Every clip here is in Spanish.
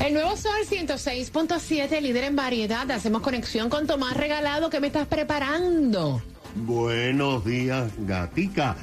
El nuevo Sol 106.7, líder en variedad. Hacemos conexión con Tomás Regalado. ¿Qué me estás preparando? Buenos días, Gatica.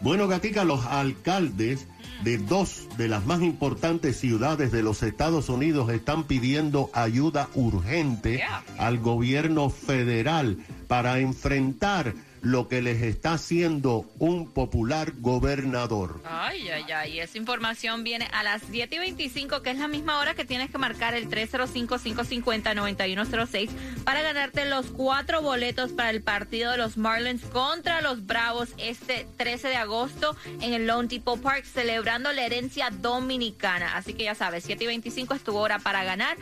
Bueno, Gatica, los alcaldes de dos de las más importantes ciudades de los Estados Unidos están pidiendo ayuda urgente al gobierno federal para enfrentar lo que les está haciendo un popular gobernador. Ay, ay, ay. Esa información viene a las 7 y 25, que es la misma hora que tienes que marcar el 305-550-9106 para ganarte los cuatro boletos para el partido de los Marlins contra los Bravos este 13 de agosto en el Lone Depot Park, celebrando la herencia dominicana. Así que ya sabes, 7 y 25 es tu hora para ganar.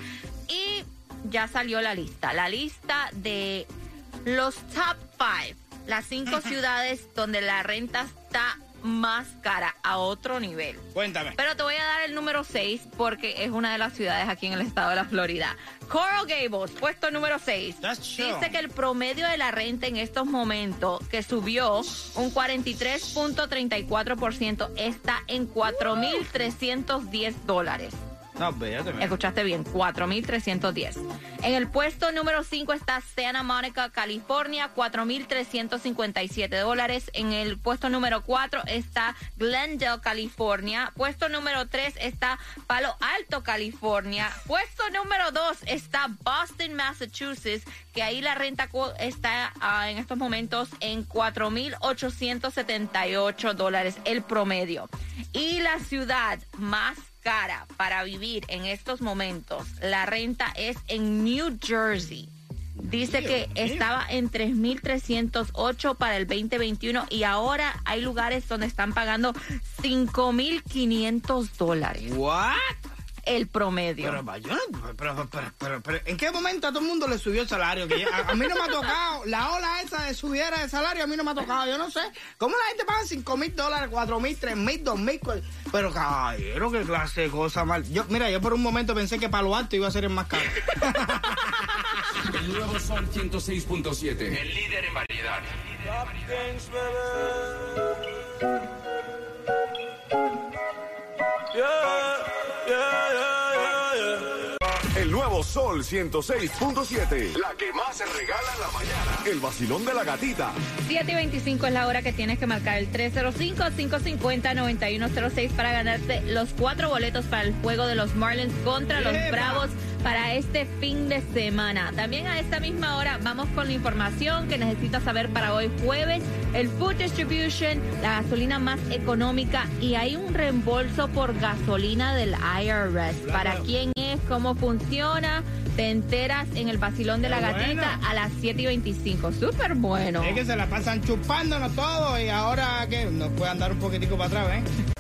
Y ya salió la lista. La lista de los top 5 las cinco ciudades donde la renta está más cara a otro nivel. Cuéntame. Pero te voy a dar el número 6 porque es una de las ciudades aquí en el estado de la Florida. Coral Gables, puesto número 6. That's true. Dice que el promedio de la renta en estos momentos, que subió un 43.34%, está en 4.310 dólares. Escuchaste bien, 4.310. En el puesto número 5 está Santa Monica, California, 4.357 dólares. En el puesto número 4 está Glendale, California. Puesto número 3 está Palo Alto, California. Puesto número 2 está Boston, Massachusetts, que ahí la renta está ah, en estos momentos en 4.878 dólares el promedio. Y la ciudad más cara para vivir en estos momentos, la renta es en New Jersey. Dice que estaba en 3.308 para el 2021 y ahora hay lugares donde están pagando 5.500 dólares ¿What? El promedio. Pero, yo no- pero, pero, pero, pero, ¿en qué momento a todo el mundo le subió el salario? Que ya- a, a mí no me ha tocado. La ola esa de subiera de salario a mí no me ha tocado. Yo no sé. ¿Cómo la gente paga 5 mil dólares, 4 mil, 3 mil, 2 mil? Pero, caballero, qué clase de cosa mal. Yo, mira, yo por un momento pensé que Palo Alto iba a ser el más caro. El nuevo Sol 106.7. El líder en variedad. El Sol 106.7. La que más se regala en la mañana. El vacilón de la gatita. 7 y 25 es la hora que tienes que marcar el 305-550-9106 para ganarte los cuatro boletos para el juego de los Marlins contra los. Bravos para este fin de semana. También a esta misma hora vamos con la información que necesitas saber para hoy jueves, el Food Distribution, la gasolina más económica y hay un reembolso por gasolina del IRS. ¿Para quién es? ¿Cómo funciona? Te enteras en el vacilón de la Qué gatita bueno. a las 7 y 25. Súper bueno. Es que se la pasan chupándonos todo y ahora que nos puede andar un poquitico para atrás, ¿eh?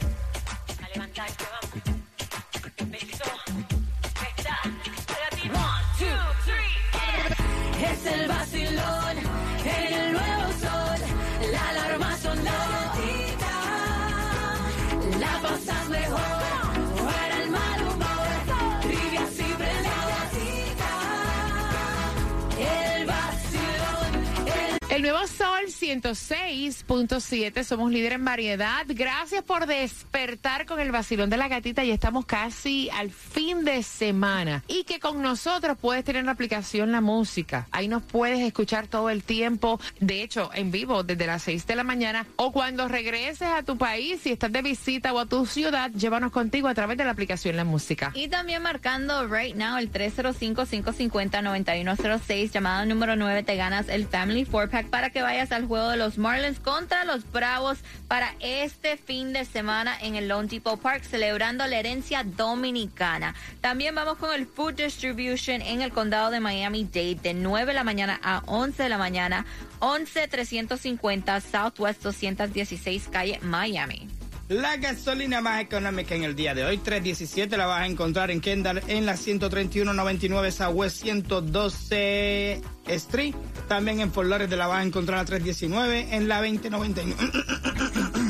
106.7, somos líder en variedad. Gracias por despertar con el vacilón de la gatita y estamos casi al fin de semana. Y que con nosotros puedes tener la aplicación La Música. Ahí nos puedes escuchar todo el tiempo, de hecho, en vivo desde las 6 de la mañana o cuando regreses a tu país, si estás de visita o a tu ciudad, llévanos contigo a través de la aplicación La Música. Y también marcando right now el 305-550-9106, llamada número 9, te ganas el Family 4-Pack para que vayas al juego de los Marlins contra los Bravos para este fin de semana en el Lone Depot Park, celebrando la herencia dominicana. También vamos con el Food Distribution en el condado de Miami-Dade de 9 de la mañana a 11 de la mañana, 11-350 Southwest 216 calle Miami. La gasolina más económica en el día de hoy, 317, la vas a encontrar en Kendall en la 131.99 Southwest 112 Street. También en Fort Lauderdale la vas a encontrar a 319 en la 2099.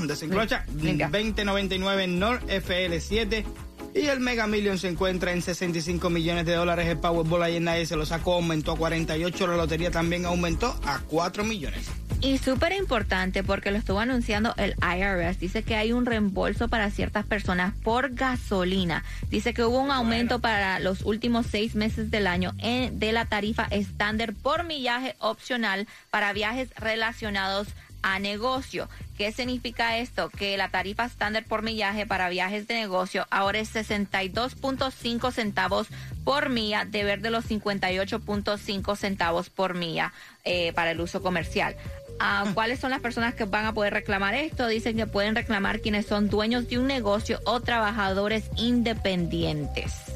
Desenclocha, Venga. 2099 North FL7. Y el Mega Million se encuentra en 65 millones de dólares. El Powerball ayer nadie se lo sacó, aumentó a 48. La lotería también aumentó a 4 millones. Y súper importante porque lo estuvo anunciando el IRS. Dice que hay un reembolso para ciertas personas por gasolina. Dice que hubo un aumento para los últimos seis meses del año en- de la tarifa estándar por millaje opcional para viajes relacionados a negocio. ¿Qué significa esto? Que la tarifa estándar por millaje para viajes de negocio ahora es 62.5 centavos por milla, de ver de los 58.5 centavos por milla eh, para el uso comercial. Ah, ¿Cuáles son las personas que van a poder reclamar esto? Dicen que pueden reclamar quienes son dueños de un negocio o trabajadores independientes.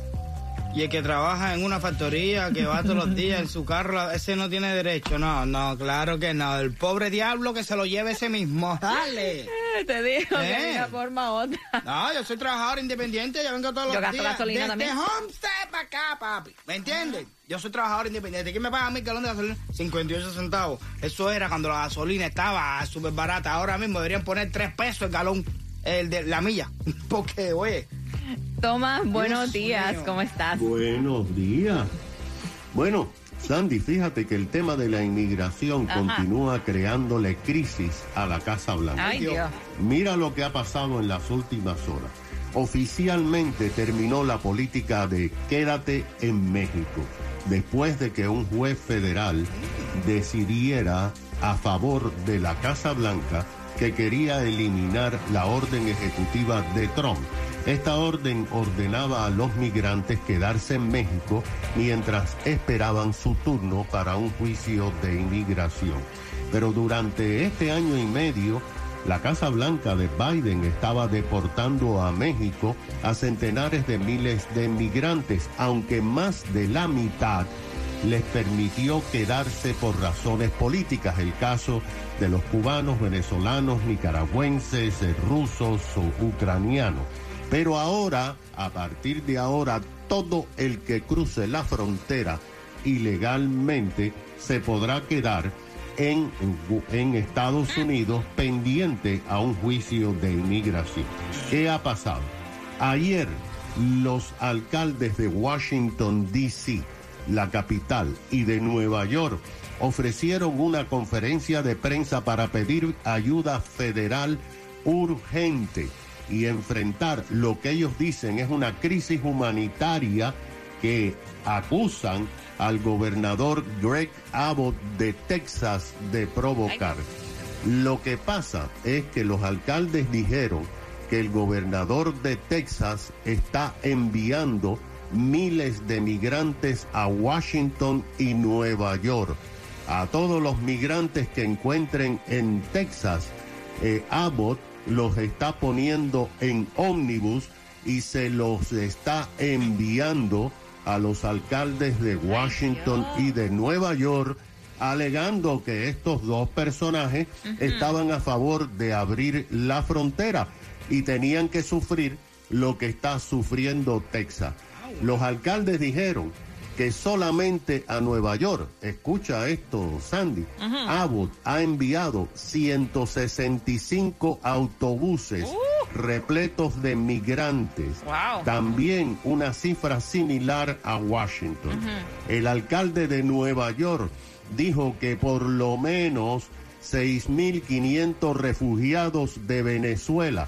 Y el que trabaja en una factoría, que va todos los días en su carro, ese no tiene derecho. No, no, claro que no. El pobre diablo que se lo lleve ese mismo. Dale. Te digo que de una forma u otra. No, yo soy trabajador independiente, yo vengo todos los Yo gasto días. gasolina desde también. Homestead para acá, papi. ¿Me entiendes? Yo soy trabajador independiente. ¿Quién me paga mi galón de gasolina? 58 centavos. Eso era cuando la gasolina estaba súper barata. Ahora mismo deberían poner 3 pesos el galón, el de la milla. Porque, oye, Tomás, buenos Dios días, mío. ¿cómo estás? Buenos días. Bueno, Sandy, fíjate que el tema de la inmigración Ajá. continúa creándole crisis a la Casa Blanca. Ay, Dios. Mira lo que ha pasado en las últimas horas. Oficialmente terminó la política de quédate en México, después de que un juez federal decidiera a favor de la Casa Blanca que quería eliminar la orden ejecutiva de Trump. Esta orden ordenaba a los migrantes quedarse en México mientras esperaban su turno para un juicio de inmigración. Pero durante este año y medio, la Casa Blanca de Biden estaba deportando a México a centenares de miles de migrantes, aunque más de la mitad les permitió quedarse por razones políticas. El caso de los cubanos, venezolanos, nicaragüenses, rusos o ucranianos. Pero ahora, a partir de ahora, todo el que cruce la frontera ilegalmente se podrá quedar en, Estados Unidos pendiente a un juicio de inmigración. ¿Qué ha pasado? Ayer los alcaldes de Washington, D.C., la capital, y de Nueva York ofrecieron una conferencia de prensa para pedir ayuda federal urgente y enfrentar lo que ellos dicen es una crisis humanitaria que acusan al gobernador Greg Abbott de Texas de provocar. Lo que pasa es que los alcaldes dijeron que el gobernador de Texas está enviando miles de migrantes a Washington y Nueva York. A todos los migrantes que encuentren en Texas, eh, Abbott los está poniendo en ómnibus y se los está enviando a los alcaldes de Washington y de Nueva York, alegando que estos dos personajes estaban a favor de abrir la frontera y tenían que sufrir lo que está sufriendo Texas. Los alcaldes dijeron que solamente a Nueva York, escucha esto, Sandy, Abbott ha enviado 165 autobuses repletos de migrantes. Wow. También una cifra similar a Washington. El alcalde de Nueva York dijo que por lo menos 6.500 refugiados de Venezuela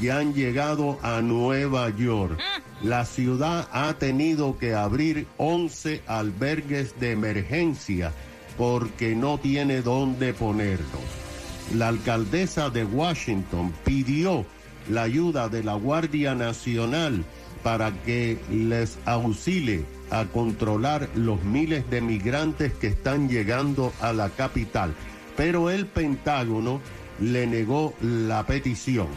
ya han llegado a Nueva York. La ciudad ha tenido que abrir 11 albergues de emergencia porque no tiene dónde ponerlos. La alcaldesa de Washington pidió la ayuda de la Guardia Nacional para que les auxilie a controlar los miles de migrantes que están llegando a la capital. Pero el Pentágono le negó la petición.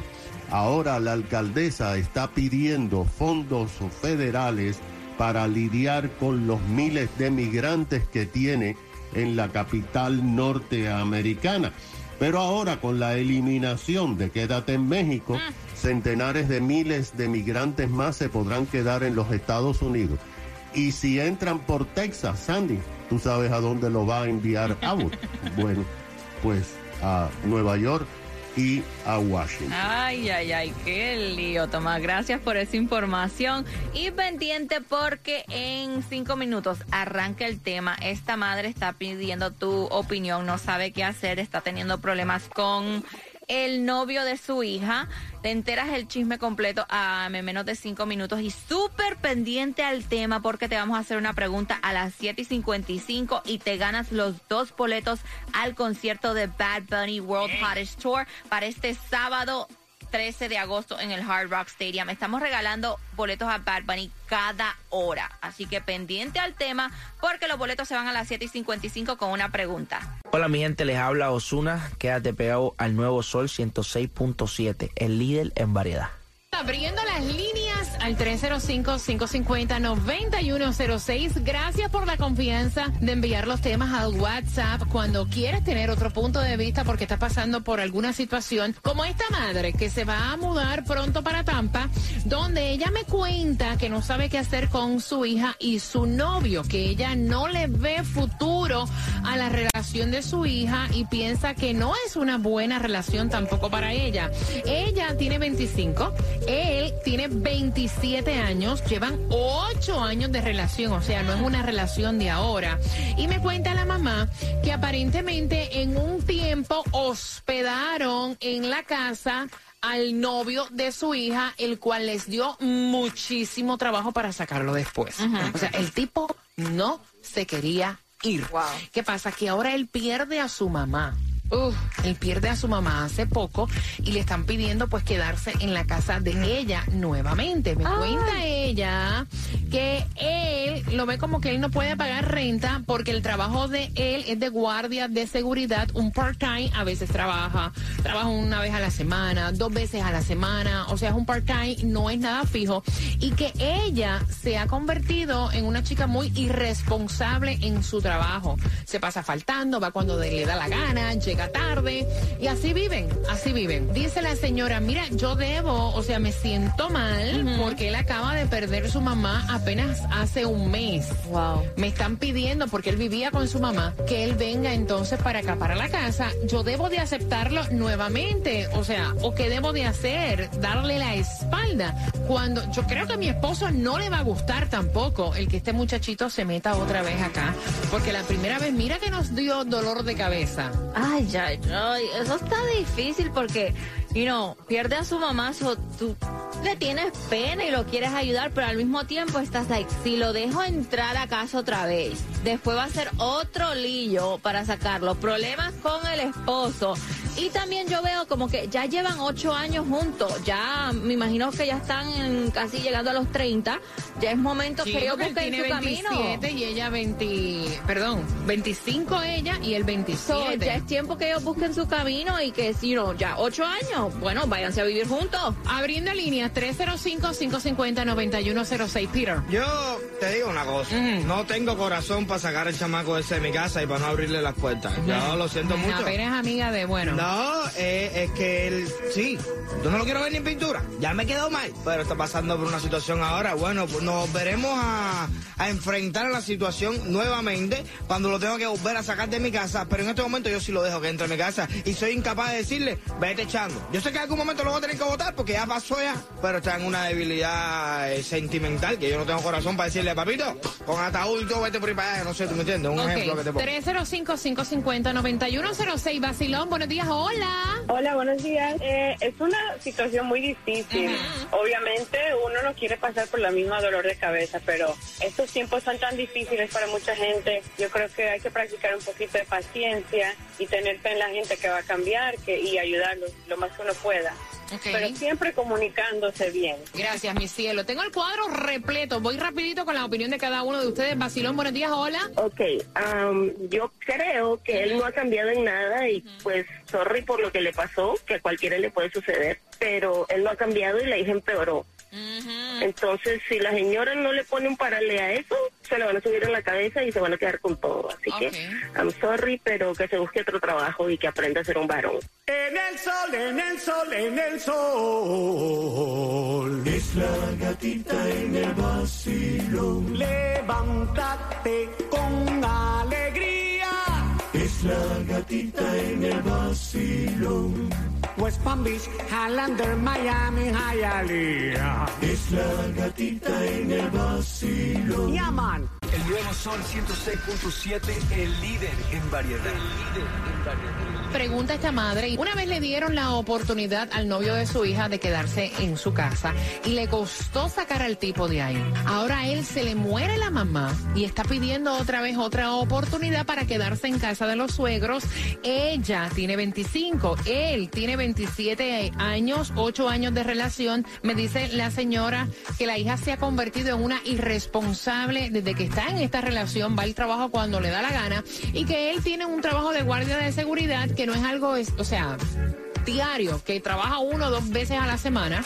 Ahora la alcaldesa está pidiendo fondos federales para lidiar con los miles de migrantes que tiene en la capital norteamericana. Pero ahora con la eliminación de Quédate en México, centenares de miles de migrantes más se podrán quedar en los Estados Unidos. Y si entran por Texas, Sandy, tú sabes a dónde lo va a enviar Abbott. bueno, pues a Nueva York y a Washington. Ay, ay, ay, qué lío, Tomás. Gracias por esa información. Y pendiente porque en cinco minutos arranca el tema. Esta madre está pidiendo tu opinión, no sabe qué hacer, está teniendo problemas con el novio de su hija. Te enteras el chisme completo a menos de cinco minutos y súper pendiente al tema porque te vamos a hacer una pregunta a las 7 y 55 y te ganas los dos boletos al concierto de Bad Bunny World Hottest Tour para este sábado 13 de agosto en el Hard Rock Stadium. Estamos regalando boletos a Bad Bunny cada hora. Así que pendiente al tema porque los boletos se van a las 7 y 55 con una pregunta. Hola mi gente, les habla Osuna. Quédate pegado al nuevo Sol 106.7, el líder en variedad. Abriendo las líneas al 305-550-9106. Gracias por la confianza de enviar los temas al WhatsApp cuando quieres tener otro punto de vista porque estás pasando por alguna situación como esta madre que se va a mudar pronto para Tampa, donde ella me cuenta que no sabe qué hacer con su hija y su novio, que ella no le ve futuro a la relación de su hija y piensa que no es una buena relación tampoco para ella. Ella tiene 25, él tiene 27 años, llevan 8 años de relación, o sea, no es una relación de ahora. Y me cuenta la mamá que aparentemente en un tiempo hospedaron en la casa al novio de su hija, el cual les dio muchísimo trabajo para sacarlo después. O sea, el tipo no se quería ir. ¿Qué pasa? Que ahora él pierde a su mamá. Uf, él pierde a su mamá hace poco y le están pidiendo pues quedarse en la casa de ella nuevamente. Me cuenta ella que él lo ve como que él no puede pagar renta porque el trabajo de él es de guardia de seguridad, un part-time, a veces trabaja, trabaja una vez a la semana, dos veces a la semana, o sea, es un part-time, no es nada fijo y que ella se ha convertido en una chica muy irresponsable en su trabajo. Se pasa faltando, va cuando le da la gana, llega tarde y así viven, así viven. Dice la señora, mira, yo debo, o sea, me siento mal porque él acaba de perder su mamá apenas hace un mes. Wow. Me están pidiendo, porque él vivía con su mamá, que él venga entonces para acá, para la casa. Yo debo de aceptarlo nuevamente. O sea, ¿o qué debo de hacer? Darle la espalda. Cuando yo creo que a mi esposo no le va a gustar tampoco el que este muchachito se meta otra vez acá. Porque la primera vez, mira que nos dio dolor de cabeza. Ay, ay, ay, eso está difícil porque, you know, pierde a su mamá, so, tú le tienes pena y lo quieres ayudar, pero al mismo tiempo estás like, si lo dejo entrar a casa otra vez, después va a ser otro lío para sacarlo, problemas con el esposo. Y también yo veo como que ya llevan ocho años juntos, ya me imagino que ya están en- casi llegando a los 30, ya es momento Sí, que ellos busquen tiene su camino. 27 y ella 20, perdón, 25 ella y So, 27. ya es tiempo que ellos busquen su camino y que si no, ya ocho años, bueno, váyanse a vivir juntos. Abriendo líneas 305-550-9106, Peter. Yo te digo una cosa, no tengo corazón para sacar el chamaco ese de mi casa y para no abrirle las puertas. Yo lo siento mucho. Apenas amiga de, bueno. No, eh, es que él, sí, yo no lo quiero ver ni en pintura, ya me quedó mal, pero está pasando por una situación ahora, bueno, pues nos veremos a, a enfrentar a la situación nuevamente cuando lo tengo que volver a sacar de mi casa, pero en este momento yo sí lo dejo que entre a mi casa y soy incapaz de decirle, vete echando. Yo sé que en algún momento lo voy a tener que votar porque ya pasó ya, pero está en una debilidad eh, sentimental que yo no tengo corazón para decirle, papito, con ataúd todo, vete por ahí para allá, no sé, tú me entiendes, un ejemplo que te pongo. 305-550-9106, Basilón, buenos días, hola. Hola, buenos días. Eh, es una situación muy difícil. Obviamente uno no quiere pasar por la misma dolor de cabeza, pero estos tiempos son tan difíciles para mucha gente. Yo creo que hay que practicar un poquito de paciencia y tener fe en la gente que va a cambiar que, y ayudarlos lo más que uno pueda. Ok. Pero siempre comunicándose bien. Gracias, mi cielo. Tengo el cuadro repleto. Voy rapidito con la opinión de cada uno de ustedes. Basilón, buenos días, hola. Ok, am, yo creo que él no ha cambiado en nada y pues sorry por lo que le pasó, que a cualquiera le puede suceder, pero él no ha cambiado y la hija empeoró. Entonces, si la señora no le pone un parale a eso, se le van a subir en la cabeza y se van a quedar con todo. Así que, I'm sorry, pero que se busque otro trabajo y que aprenda a ser un varón. En el sol, en el sol, en el sol. Es la gatita en el vacilón. Levántate con alegría. Es la gatita en el vacilón. West Palm Beach, Highlander, Miami, Hialeah. Es la gatita en el vacilón. Yaman. El nuevo Sol 106.7, el líder en variedad. Pregunta esta madre. Una vez le dieron la oportunidad al novio de su hija de quedarse en su casa y le costó sacar al tipo de ahí. Ahora a él se le muere la mamá y está pidiendo otra vez otra oportunidad para quedarse en casa de los suegros. Ella tiene 25, él tiene 27 años, 8 años de relación. Me dice la señora que la hija se ha convertido en una irresponsable desde que está en esta relación, va al trabajo cuando le da la gana y que él tiene un trabajo de guardia de seguridad que no es algo, o sea, diario, que trabaja uno o dos veces a la semana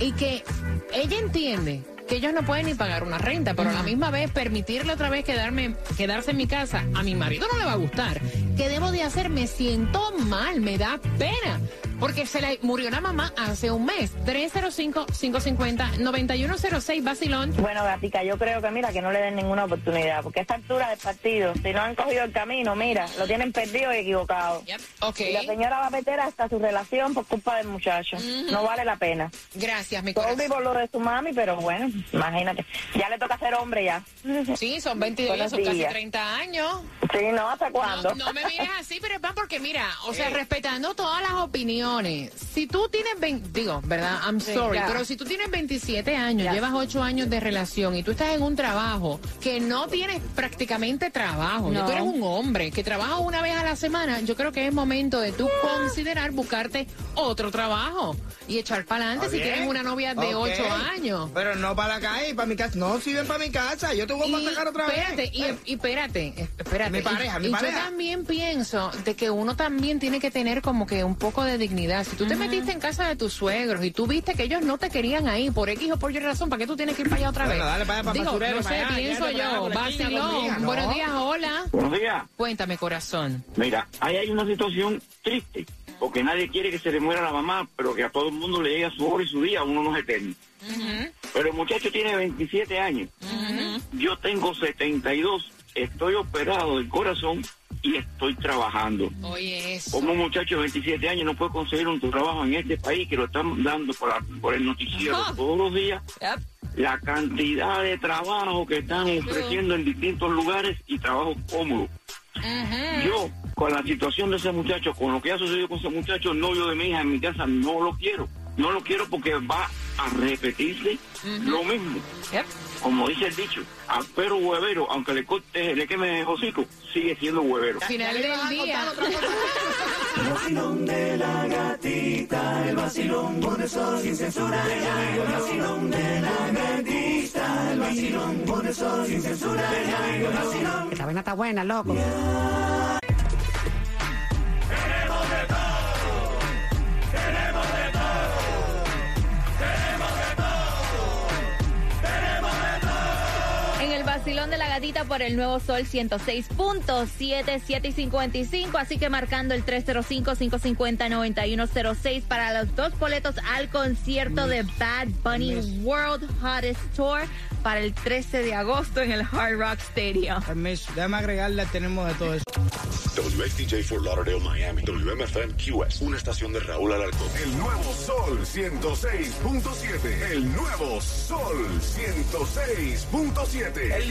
y que ella entiende que ellos no pueden ni pagar una renta, pero a la misma vez permitirle otra vez quedarme, quedarse en mi casa, a mi marido no le va a gustar. ¿Qué debo de hacer? Me siento mal, me da pena. Porque se le murió la mamá hace un mes. 305-550-9106, Basilón. Bueno, Gatica, yo creo que mira, que no le den ninguna oportunidad, porque a esta altura del partido, si no han cogido el camino, mira, lo tienen perdido y equivocado. ok. Y la señora va a meter hasta su relación por culpa del muchacho. No vale la pena. Gracias, mi Todo por lo de su mami, pero bueno, imagínate. Ya le toca ser hombre ya. Sí, son 22, Buenos son casi días. 30 años. Sí, ¿no? ¿Hasta cuándo? No, no me mires así, pero es porque mira, o sea, respetando todas las opiniones, si tú tienes 20, digo, ¿verdad? I'm sorry, pero si tú tienes 27 años, Ya. llevas 8 años de relación y tú estás en un trabajo que no tienes prácticamente trabajo, No. tú eres un hombre que trabaja una vez a la semana, yo creo que es momento de tú considerar buscarte otro trabajo y echar para adelante si tienes una novia de Ok. 8 años. Pero no para la calle, para mi casa. No, si ven para mi casa, yo te voy a sacar otra espérate, vez. Y, y espérate, espérate. Mi pareja, y, mi y pareja. yo también pienso de que uno también tiene que tener como que un poco de dignidad. Si tú te metiste en casa de tus suegros y tú viste que ellos no te querían ahí por X o por Y razón, ¿para qué tú tienes que ir para allá otra Bueno, vez? dale para allá, para Digo, basurero, no sé, para allá, pienso quédate para allá yo. buenos días, hola. Buenos días. Cuéntame, corazón. Mira, ahí hay una situación triste, porque nadie quiere que se le muera la mamá, pero que a todo el mundo le llegue su hora y su día, uno no es eterno. Pero el muchacho tiene 27 años, yo tengo 72, estoy operado del corazón y estoy trabajando. Oye, eso. Como un muchacho de 27 años no puede conseguir un trabajo en este país que lo están dando por, la- por el noticiero todos los días. La cantidad de trabajo que están ofreciendo en distintos lugares y trabajo cómodo. Yo, con la situación de ese muchacho, con lo que ha sucedido con ese muchacho, el novio de mi hija en mi casa, no lo quiero. No lo quiero porque va a repetirse lo mismo. Como dice el dicho, a perro huevero, aunque le corte, le queme el hocico, sigue siendo huevero. Final del día. El vacilón de la gatita, el vacilón por el sol sin censura. El vacilón de la gatita, el vacilón por el sol sin censura. El vacilón. Esta vaina está buena, loco. Tenemos vacilón de la gatita por el nuevo sol 106.7, 7 y 55. Así que marcando el 305-550-9106 para los dos boletos al concierto de Bad Bunny World Hottest Tour para el 13 de agosto en el Hard Rock Stadium. Permiso, déjame agregarle, tenemos de todo eso. WXTJ for Lauderdale, Miami. WMFM QS. Una estación de Raúl Alarcón. El nuevo Sol 106.7. El nuevo Sol 106.7. El